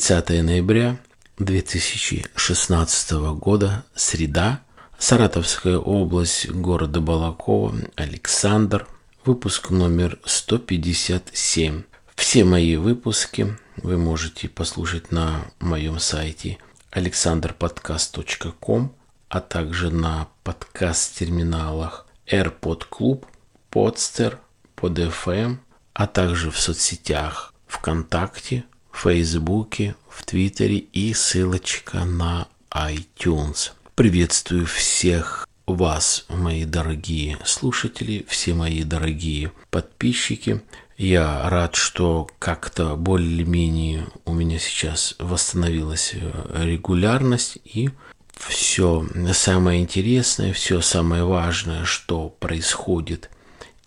30 ноября 2016 года, среда, Саратовская область, города Балакова, Александр, выпуск номер 157. Все мои выпуски вы можете послушать на моем сайте alexanderpodcast.com, а также на подкаст-терминалах AirPod Club, Podster, PodFM, а также в соцсетях ВКонтакте, Фейсбуке, в Твиттере и ссылочка на iTunes. Приветствую всех вас, мои дорогие слушатели, все мои дорогие подписчики. Я рад, что как-то более-менее у меня сейчас восстановилась э, регулярность и все самое интересное, все самое важное, что происходит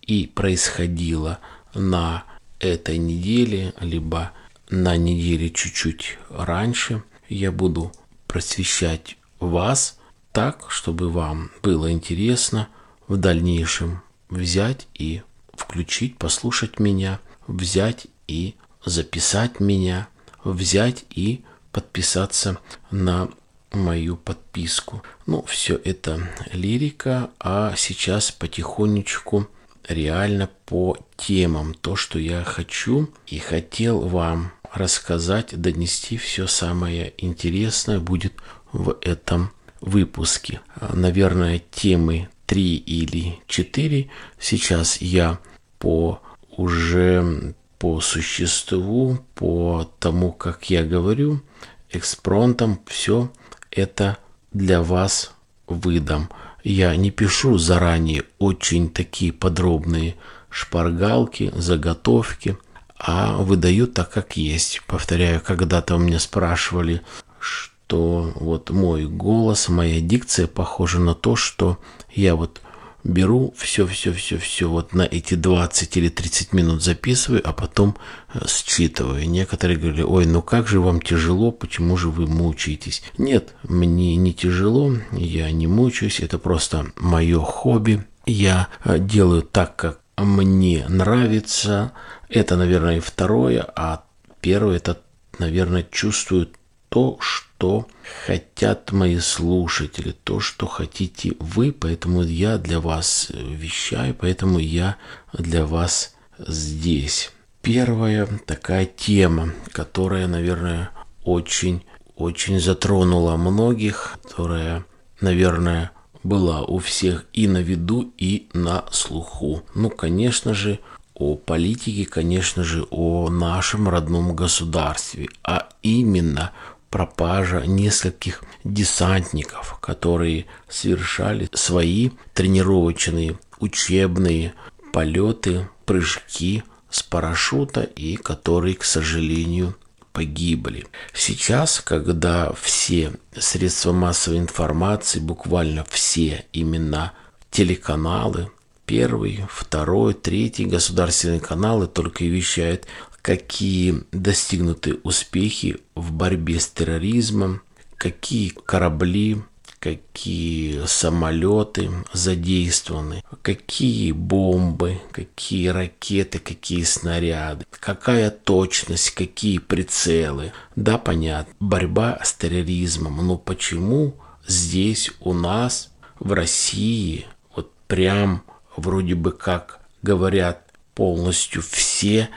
и происходило на этой неделе, либо на неделе чуть-чуть раньше, я буду просвещать вас так, чтобы вам было интересно в дальнейшем взять и включить, послушать меня, взять и записать меня, взять и подписаться на мою подписку. Ну, все это лирика, а сейчас потихонечку реально по темам, то, что я хочу и хотел вам рассказать, донести все самое интересное будет в этом выпуске. Наверное, темы 3 или 4 сейчас я по уже по существу, по тому, как я говорю, экспронтом, все это для вас выдам. Я не пишу заранее очень такие подробные шпаргалки, заготовки, а выдаю так, как есть. Повторяю, когда-то у меня спрашивали, что вот мой голос, моя дикция похожа на то, что я вот беру все, все, все, все вот на эти 20 или 30 минут записываю, а потом э, считываю. Некоторые говорили, ой, ну как же вам тяжело, почему же вы мучаетесь? Нет, мне не тяжело, я не мучаюсь, это просто мое хобби. Я э, делаю так, как мне нравится. Это, наверное, и второе, а первое, это, наверное, чувствую то, что хотят мои слушатели, то, что хотите вы, поэтому я для вас вещаю, поэтому я для вас здесь. Первая такая тема, которая, наверное, очень, очень затронула многих, которая, наверное, была у всех и на виду, и на слуху. Ну, конечно же, о политике, конечно же, о нашем родном государстве, а именно пропажа нескольких десантников, которые совершали свои тренировочные учебные полеты, прыжки с парашюта и которые, к сожалению, погибли. Сейчас, когда все средства массовой информации, буквально все именно телеканалы, первый, второй, третий государственные каналы только и вещают какие достигнуты успехи в борьбе с терроризмом, какие корабли, какие самолеты задействованы, какие бомбы, какие ракеты, какие снаряды, какая точность, какие прицелы. Да, понятно, борьба с терроризмом. Но почему здесь у нас в России вот прям вроде бы как говорят полностью все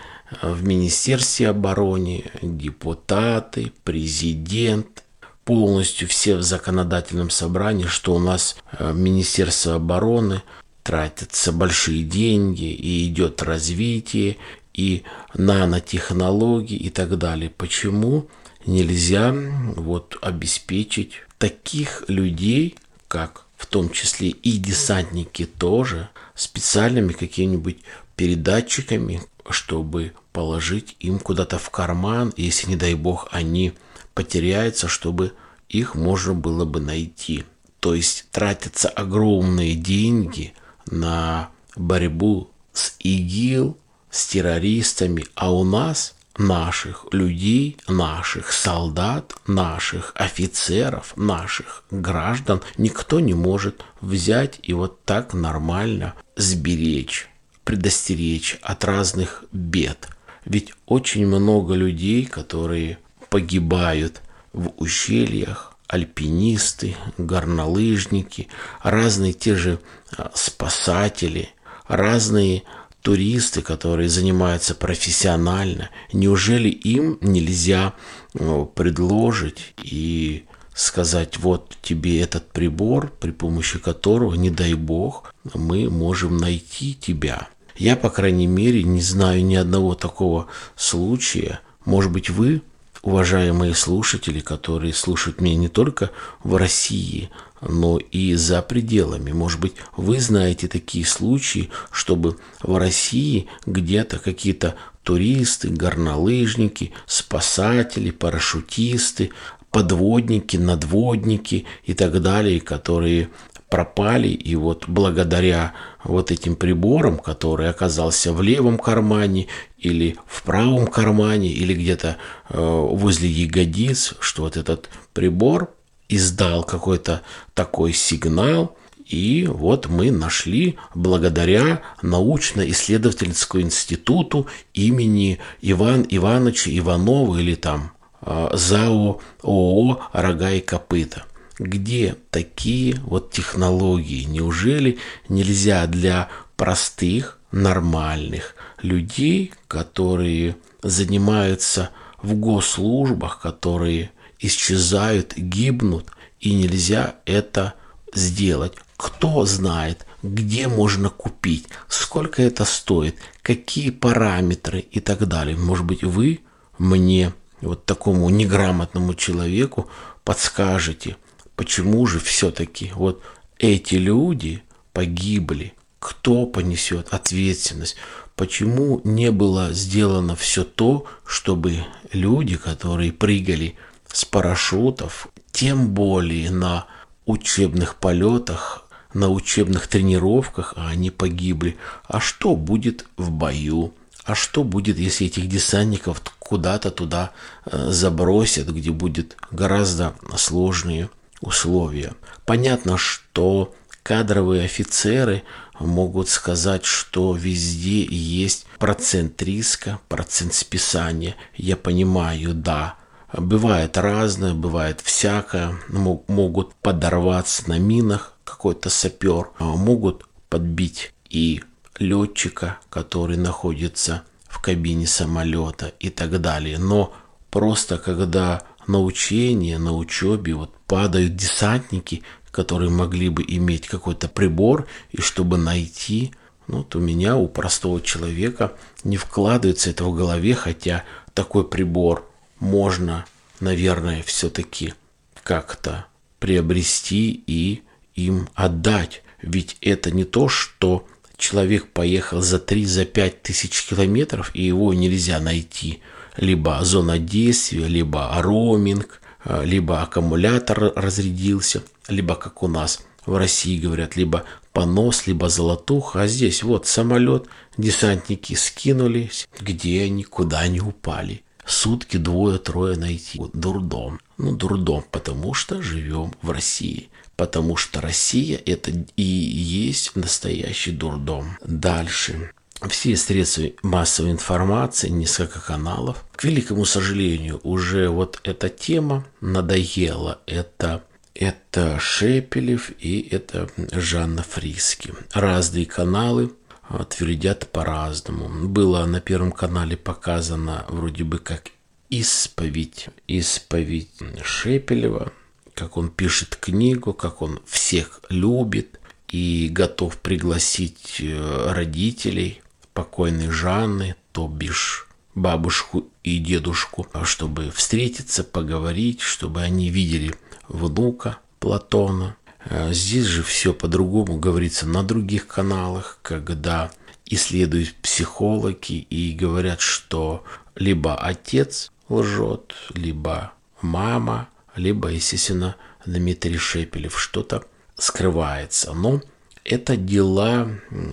в Министерстве обороны, депутаты, президент, полностью все в законодательном собрании, что у нас э, Министерство обороны тратятся большие деньги и идет развитие и нанотехнологии и так далее. Почему нельзя вот обеспечить таких людей, как в том числе и десантники тоже, специальными какими-нибудь передатчиками, чтобы положить им куда-то в карман, если, не дай бог, они потеряются, чтобы их можно было бы найти. То есть тратятся огромные деньги на борьбу с ИГИЛ, с террористами, а у нас наших людей, наших солдат, наших офицеров, наших граждан никто не может взять и вот так нормально сберечь предостеречь от разных бед. Ведь очень много людей, которые погибают в ущельях, альпинисты, горнолыжники, разные те же а, спасатели, разные туристы, которые занимаются профессионально. Неужели им нельзя предложить и сказать, вот тебе этот прибор, при помощи которого, не дай бог, мы можем найти тебя. Я, по крайней мере, не знаю ни одного такого случая. Может быть, вы, уважаемые слушатели, которые слушают меня не только в России, но и за пределами. Может быть, вы знаете такие случаи, чтобы в России где-то какие-то туристы, горнолыжники, спасатели, парашютисты, подводники, надводники и так далее, которые пропали, и вот благодаря вот этим приборам, который оказался в левом кармане или в правом кармане или где-то э, возле ягодиц, что вот этот прибор издал какой-то такой сигнал, и вот мы нашли благодаря научно-исследовательскому институту имени Иван Ивановича Иванова или там ЗАО ООО «Рога и копыта». Где такие вот технологии? Неужели нельзя для простых, нормальных людей, которые занимаются в госслужбах, которые исчезают, гибнут, и нельзя это сделать. Кто знает, где можно купить, сколько это стоит, какие параметры и так далее. Может быть, вы мне, вот такому неграмотному человеку, подскажете, почему же все-таки вот эти люди погибли, кто понесет ответственность, почему не было сделано все то, чтобы люди, которые прыгали с парашютов, тем более на учебных полетах, на учебных тренировках, а они погибли. А что будет в бою? А что будет, если этих десантников куда-то туда э, забросят, где будет гораздо сложнее условия? Понятно, что кадровые офицеры могут сказать, что везде есть процент риска, процент списания. Я понимаю, да, Бывает разное, бывает всякое. Могут подорваться на минах какой-то сапер, а могут подбить и летчика, который находится в кабине самолета и так далее. Но просто когда на учении, на учебе вот падают десантники, которые могли бы иметь какой-то прибор, и чтобы найти, ну, вот у меня, у простого человека не вкладывается это в голове, хотя такой прибор можно, наверное, все-таки как-то приобрести и им отдать. Ведь это не то, что человек поехал за 3-5 за тысяч километров, и его нельзя найти. Либо зона действия, либо роуминг, а, либо аккумулятор разрядился, либо, как у нас в России говорят, либо понос, либо золотуха. А здесь вот самолет, десантники скинулись, где они, куда они упали сутки двое-трое найти. Дурдом. Ну, дурдом, потому что живем в России. Потому что Россия это и есть настоящий дурдом. Дальше. Все средства массовой информации, несколько каналов. К великому сожалению, уже вот эта тема надоела. Это это Шепелев и это Жанна Фриски. Разные каналы твердят по-разному. Было на Первом канале показано вроде бы как исповедь, исповедь Шепелева, как он пишет книгу, как он всех любит и готов пригласить э, родителей покойной Жанны, то бишь бабушку и дедушку, чтобы встретиться, поговорить, чтобы они видели внука Платона, Э, здесь же все по-другому говорится на других каналах, когда исследуют психологи и говорят, что либо отец лжет, либо мама, либо, естественно, Дмитрий Шепелев что-то скрывается. Но это дела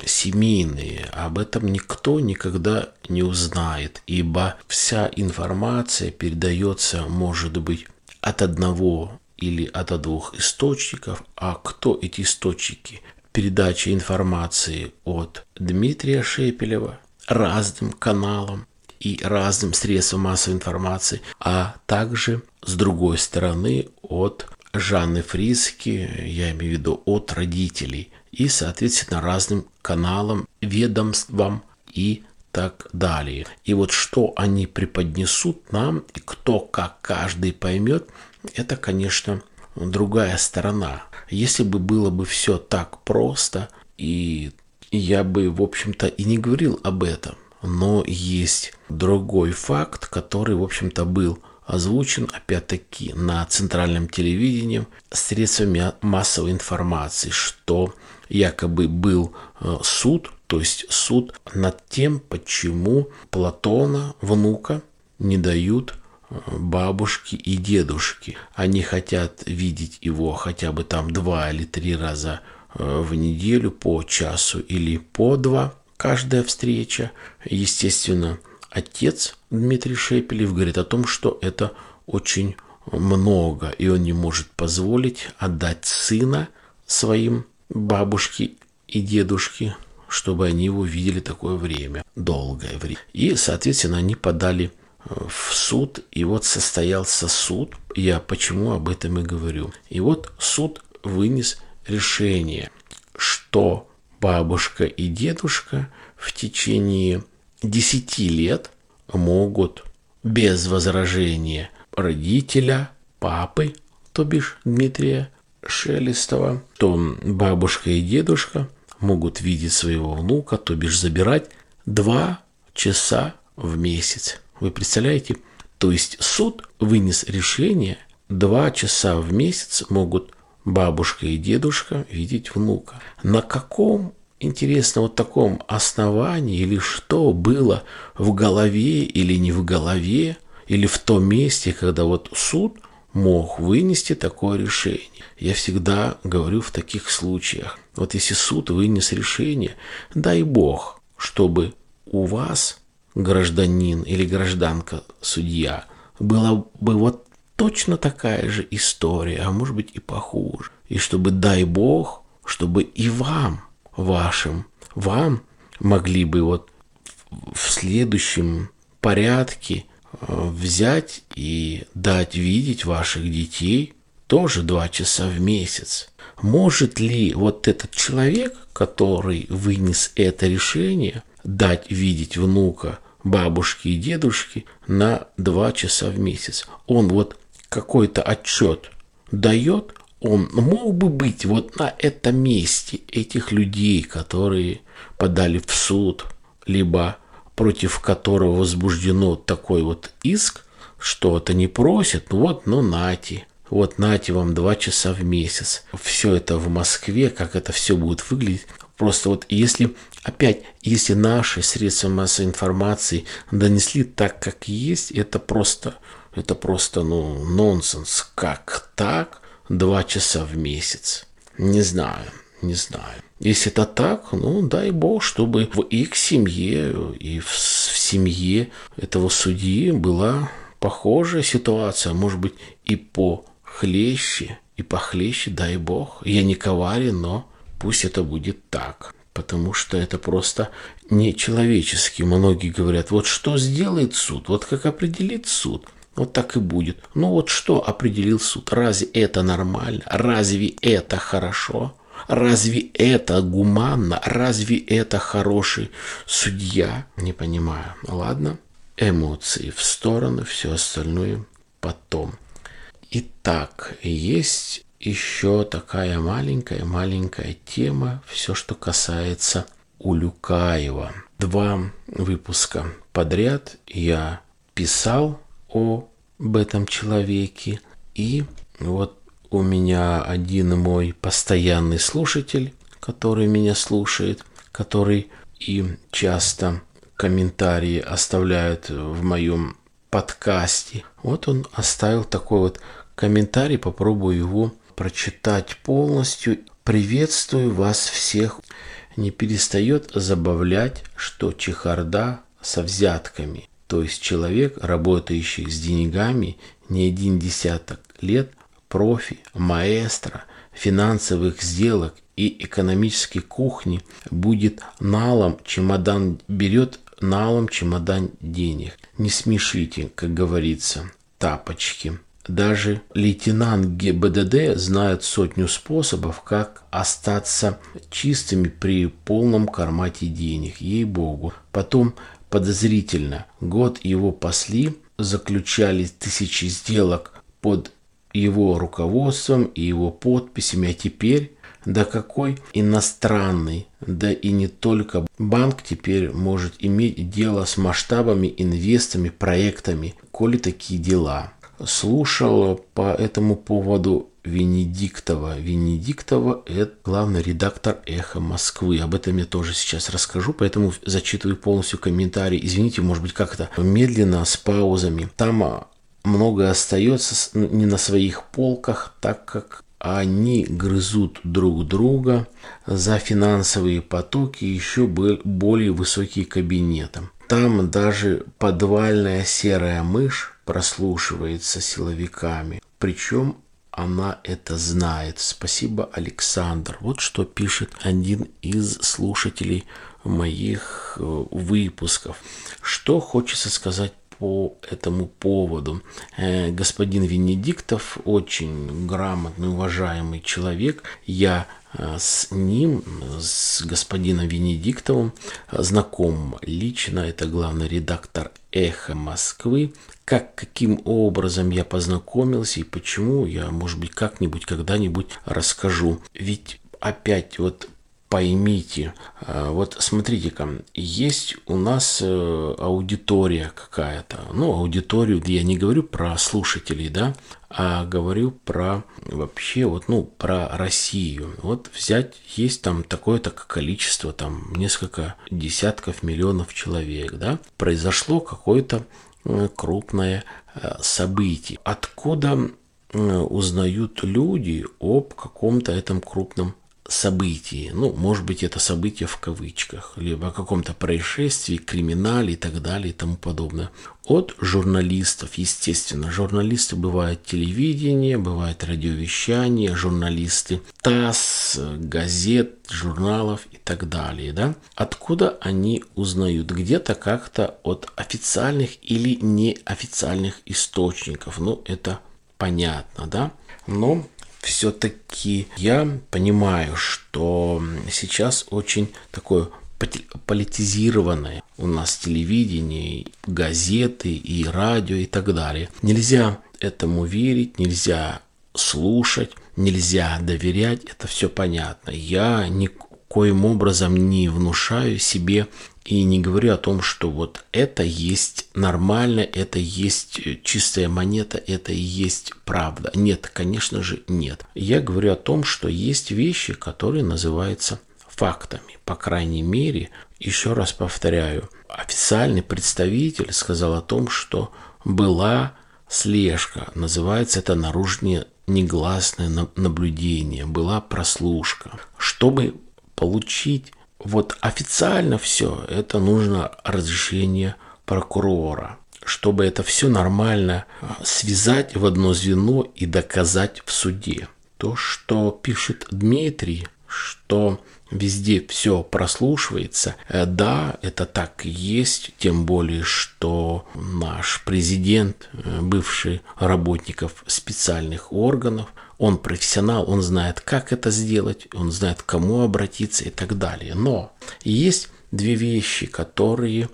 семейные, об этом никто никогда не узнает, ибо вся информация передается, может быть, от одного или от двух источников. А кто эти источники? Передача информации от Дмитрия Шепелева разным каналам и разным средствам массовой информации, а также, с другой стороны, от Жанны Фриски, я имею в виду от родителей, и, соответственно, разным каналам, ведомствам и так далее. И вот что они преподнесут нам, и кто как каждый поймет, это, конечно, другая сторона. Если бы было бы все так просто, и я бы, в общем-то, и не говорил об этом. Но есть другой факт, который, в общем-то, был озвучен, опять-таки, на центральном телевидении средствами массовой информации, что якобы был э, суд то есть суд над тем, почему Платона, внука, не дают э, бабушки и дедушки. Они хотят видеть его хотя бы там два или три раза э, в неделю по часу или по два каждая встреча. Естественно, отец Дмитрий Шепелев говорит о том, что это очень много, и он не может позволить отдать сына своим бабушке и дедушке чтобы они его видели такое время, долгое время. И, соответственно, они подали э, в суд, и вот состоялся суд. Я почему об этом и говорю. И вот суд вынес решение, что бабушка и дедушка в течение 10 лет могут без возражения родителя, папы, то бишь Дмитрия Шелестова, то бабушка и дедушка могут видеть своего внука, то бишь забирать два часа в месяц. Вы представляете? То есть суд вынес решение, два часа в месяц могут бабушка и дедушка видеть внука. На каком, интересно, вот таком основании или что было в голове или не в голове, или в том месте, когда вот суд мог вынести такое решение. Я всегда говорю в таких случаях. Вот если суд вынес решение, дай Бог, чтобы у вас, гражданин или гражданка судья, была бы вот точно такая же история, а может быть и похуже. И чтобы, дай Бог, чтобы и вам, вашим, вам могли бы вот в следующем порядке э, взять и дать видеть ваших детей тоже два часа в месяц. Может ли вот этот человек, который вынес это решение, дать видеть внука бабушки и дедушки на два часа в месяц? Он вот какой-то отчет дает, он мог бы быть вот на этом месте этих людей, которые подали в суд, либо против которого возбуждено такой вот иск, что это не просит, ну вот, ну нате, вот нате вам два часа в месяц. Все это в Москве, как это все будет выглядеть. Просто вот если, опять, если наши средства массовой информации донесли так, как есть, это просто, это просто, ну, нонсенс. Как так? Два часа в месяц. Не знаю, не знаю. Если это так, ну, дай бог, чтобы в их семье и в, в семье этого судьи была похожая ситуация, может быть, и по хлеще и похлеще, дай бог. Я не коварен, но пусть это будет так. Потому что это просто нечеловечески. Многие говорят, вот что сделает суд, вот как определит суд. Вот так и будет. Ну вот что определил суд? Разве это нормально? Разве это хорошо? Разве это гуманно? Разве это хороший судья? Не понимаю. Ладно, эмоции в сторону, все остальное потом. Итак, есть еще такая маленькая-маленькая тема, все, что касается Улюкаева. Два выпуска подряд я писал об этом человеке, и вот у меня один мой постоянный слушатель, который меня слушает, который и часто комментарии оставляет в моем подкасте. Вот он оставил такой вот комментарий, попробую его прочитать полностью. Приветствую вас всех. Не перестает забавлять, что чехарда со взятками. То есть человек, работающий с деньгами не один десяток лет, профи, маэстро, финансовых сделок и экономической кухни будет налом, чемодан берет налом чемодан денег. Не смешите, как говорится, тапочки. Даже лейтенант ГИБДД знает сотню способов, как остаться чистыми при полном кармате денег. Ей-богу. Потом подозрительно. Год его пасли, заключали тысячи сделок под его руководством и его подписями, а теперь да какой иностранный, да и не только банк теперь может иметь дело с масштабами, инвестами, проектами, коли такие дела. Слушал по этому поводу Венедиктова. Венедиктова – это главный редактор «Эхо Москвы». Об этом я тоже сейчас расскажу, поэтому зачитываю полностью комментарий. Извините, может быть, как-то медленно, с паузами. Там а, многое остается не на своих полках, так как они грызут друг друга за финансовые потоки еще более высокие кабинеты. Там даже подвальная серая мышь прослушивается силовиками. Причем она это знает. Спасибо, Александр. Вот что пишет один из слушателей моих э, выпусков. Что хочется сказать по этому поводу. Э, господин Венедиктов очень грамотный, уважаемый человек. Я э, с ним, с господином Венедиктовым, знаком лично. Это главный редактор «Эхо Москвы». Как, каким образом я познакомился и почему, я, может быть, как-нибудь, когда-нибудь расскажу. Ведь опять вот поймите, э, вот смотрите-ка, есть у нас э, аудитория какая-то, ну, аудиторию, я не говорю про слушателей, да, а говорю про вообще вот, ну, про Россию. Вот взять, есть там такое-то количество, там несколько десятков миллионов человек, да, произошло какое-то э, крупное событие. Откуда узнают люди об каком-то этом крупном событии, ну, может быть, это событие в кавычках, либо о каком-то происшествии, криминале и так далее и тому подобное. От журналистов, естественно. Журналисты бывают телевидение, бывает радиовещание, журналисты ТАСС, газет, журналов и так далее. Да? Откуда они узнают? Где-то как-то от официальных или неофициальных источников. Ну, это понятно, да? Но все-таки я понимаю, что сейчас очень такое политизированное у нас телевидение, газеты и радио и так далее. Нельзя этому верить, нельзя слушать, нельзя доверять, это все понятно. Я никоим образом не внушаю себе и не говорю о том, что вот это есть нормально, это есть чистая монета, это и есть правда. Нет, конечно же, нет. Я говорю о том, что есть вещи, которые называются фактами. По крайней мере, еще раз повторяю, официальный представитель сказал о том, что была слежка. Называется это наружное негласное наблюдение, была прослушка. Чтобы получить вот официально все, это нужно разрешение прокурора, чтобы это все нормально а, связать в одно звено и доказать в суде. То, что пишет Дмитрий, что везде все прослушивается. Э, да, это так и есть, тем более, что наш президент, э, бывший работников специальных органов, он профессионал, он знает, как это сделать, он знает, к кому обратиться и так далее. Но есть две вещи, которые,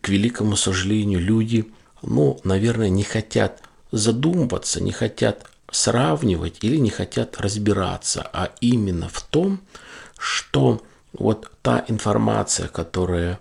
к великому сожалению, люди, ну, наверное, не хотят задумываться, не хотят сравнивать или не хотят разбираться, а именно в том, что вот та информация, которая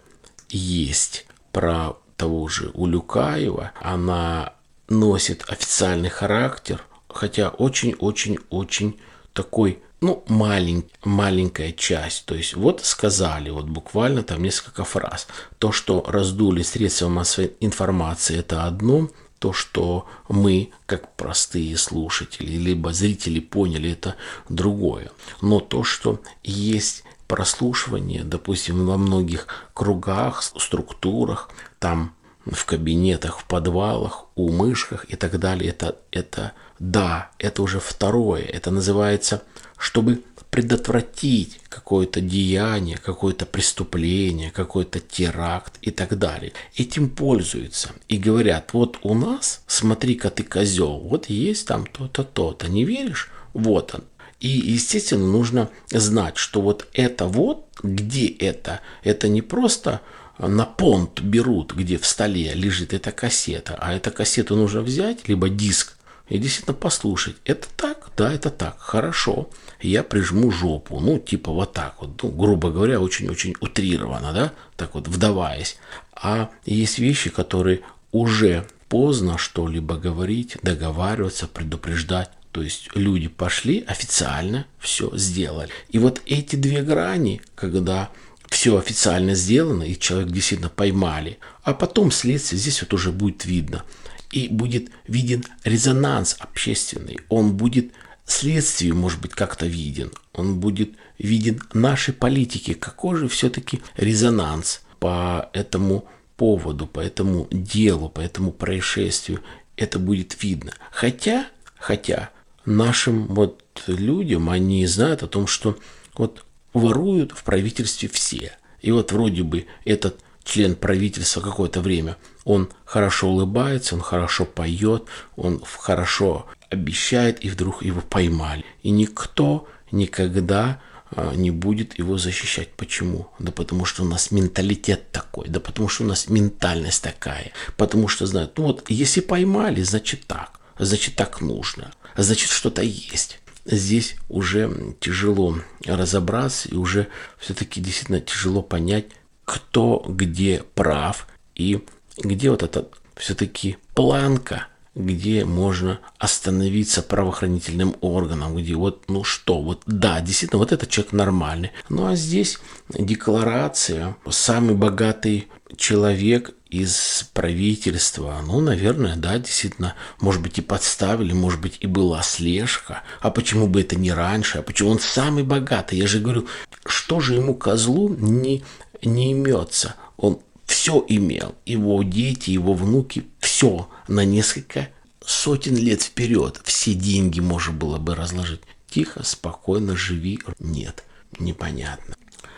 есть про того же Улюкаева, она носит официальный характер, хотя очень-очень-очень такой, ну, малень, маленькая часть. То есть вот сказали, вот буквально там несколько фраз. То, что раздули средства массовой информации, это одно, то, что мы, как простые слушатели, либо зрители поняли, это другое. Но то, что есть прослушивание, допустим, во многих кругах, структурах, там в кабинетах, в подвалах, у мышках и так далее, это, это да, это уже второе. Это называется, чтобы предотвратить какое-то деяние, какое-то преступление, какой-то теракт и так далее. Этим пользуются и говорят, вот у нас, смотри-ка ты козел, вот есть там то-то, то-то, не веришь? Вот он. И, естественно, нужно знать, что вот это вот, где это, это не просто на понт берут, где в столе лежит эта кассета, а эту кассету нужно взять, либо диск, и действительно послушать. Это так? Да, это так. Хорошо. Я прижму жопу. Ну, типа вот так вот. Ну, грубо говоря, очень-очень утрированно, да? Так вот, вдаваясь. А есть вещи, которые уже поздно что-либо говорить, договариваться, предупреждать. То есть люди пошли официально, все сделали. И вот эти две грани, когда все официально сделано, и человек действительно поймали, а потом следствие здесь вот уже будет видно. И будет виден резонанс общественный, он будет следствию, может быть, как-то виден, он будет виден нашей политике, какой же все-таки резонанс по этому поводу, по этому делу, по этому происшествию, это будет видно. Хотя, хотя нашим вот людям, они знают о том, что вот воруют в правительстве все. И вот вроде бы этот член правительства какое-то время, он хорошо улыбается, он хорошо поет, он хорошо обещает, и вдруг его поймали. И никто никогда а, не будет его защищать. Почему? Да потому что у нас менталитет такой, да потому что у нас ментальность такая, потому что знают, ну вот если поймали, значит так, значит так нужно – значит что-то есть. Здесь уже тяжело разобраться и уже все-таки действительно тяжело понять, кто где прав и где вот эта все-таки планка, где можно остановиться правоохранительным органам, где вот, ну что, вот да, действительно, вот этот человек нормальный. Ну а здесь декларация, самый богатый человек из правительства, ну, наверное, да, действительно, может быть, и подставили, может быть, и была слежка. А почему бы это не раньше? А почему он самый богатый? Я же говорю, что же ему, козлу, не, не имется? Он все имел. Его дети, его внуки, все на несколько сотен лет вперед. Все деньги можно было бы разложить. Тихо, спокойно живи. Нет, непонятно.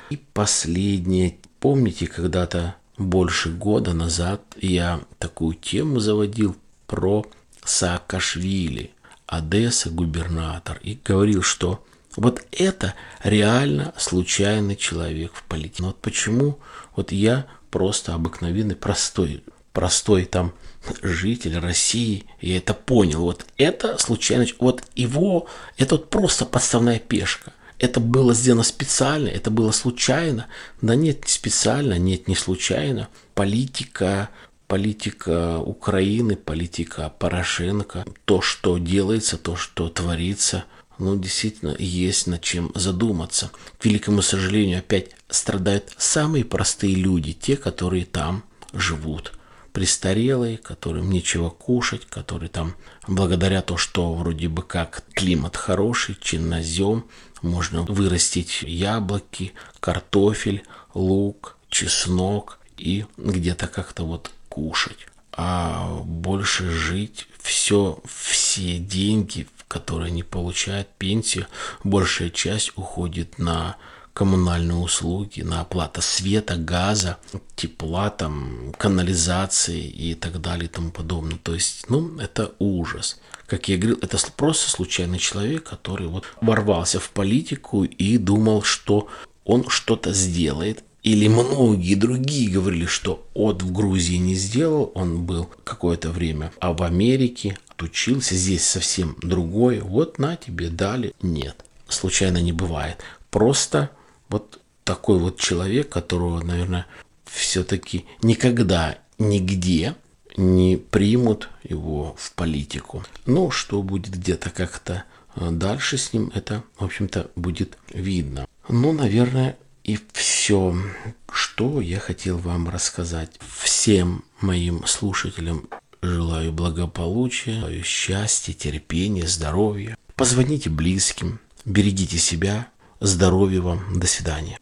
И последнее. Помните, когда-то больше года назад я такую тему заводил про Саакашвили, Одесса губернатор, и говорил, что вот это реально случайный человек в политике. Но вот почему вот я просто обыкновенный, простой, простой там житель России, я это понял. Вот это случайно, вот его, это вот просто подставная пешка – это было сделано специально, это было случайно. Да нет, не специально, нет, не случайно. Политика, политика Украины, политика Порошенко, то, что делается, то, что творится, ну, действительно, есть над чем задуматься. К великому сожалению, опять страдают самые простые люди, те, которые там живут престарелые, которым нечего кушать, которые там, благодаря то, что вроде бы как климат хороший, чиннозем, можно вырастить яблоки, картофель, лук, чеснок и где-то как-то вот кушать. А больше жить, все, все деньги, которые они получают, пенсию, большая часть уходит на коммунальные услуги, на оплату света, газа, тепла, там, канализации и так далее и тому подобное. То есть, ну, это ужас. Как я говорил, это просто случайный человек, который вот ворвался в политику и думал, что он что-то сделает. Или многие другие говорили, что от в Грузии не сделал, он был какое-то время, а в Америке отучился, здесь совсем другое. Вот на тебе дали. Нет, случайно не бывает. Просто вот такой вот человек, которого, наверное, все-таки никогда, нигде не примут его в политику. Ну, что будет где-то как-то э, дальше с ним, это, в общем-то, будет видно. Ну, наверное, и все, что я хотел вам рассказать. Всем моим слушателям желаю благополучия, желаю счастья, терпения, здоровья. Позвоните близким, берегите себя, Здоровья вам. До свидания.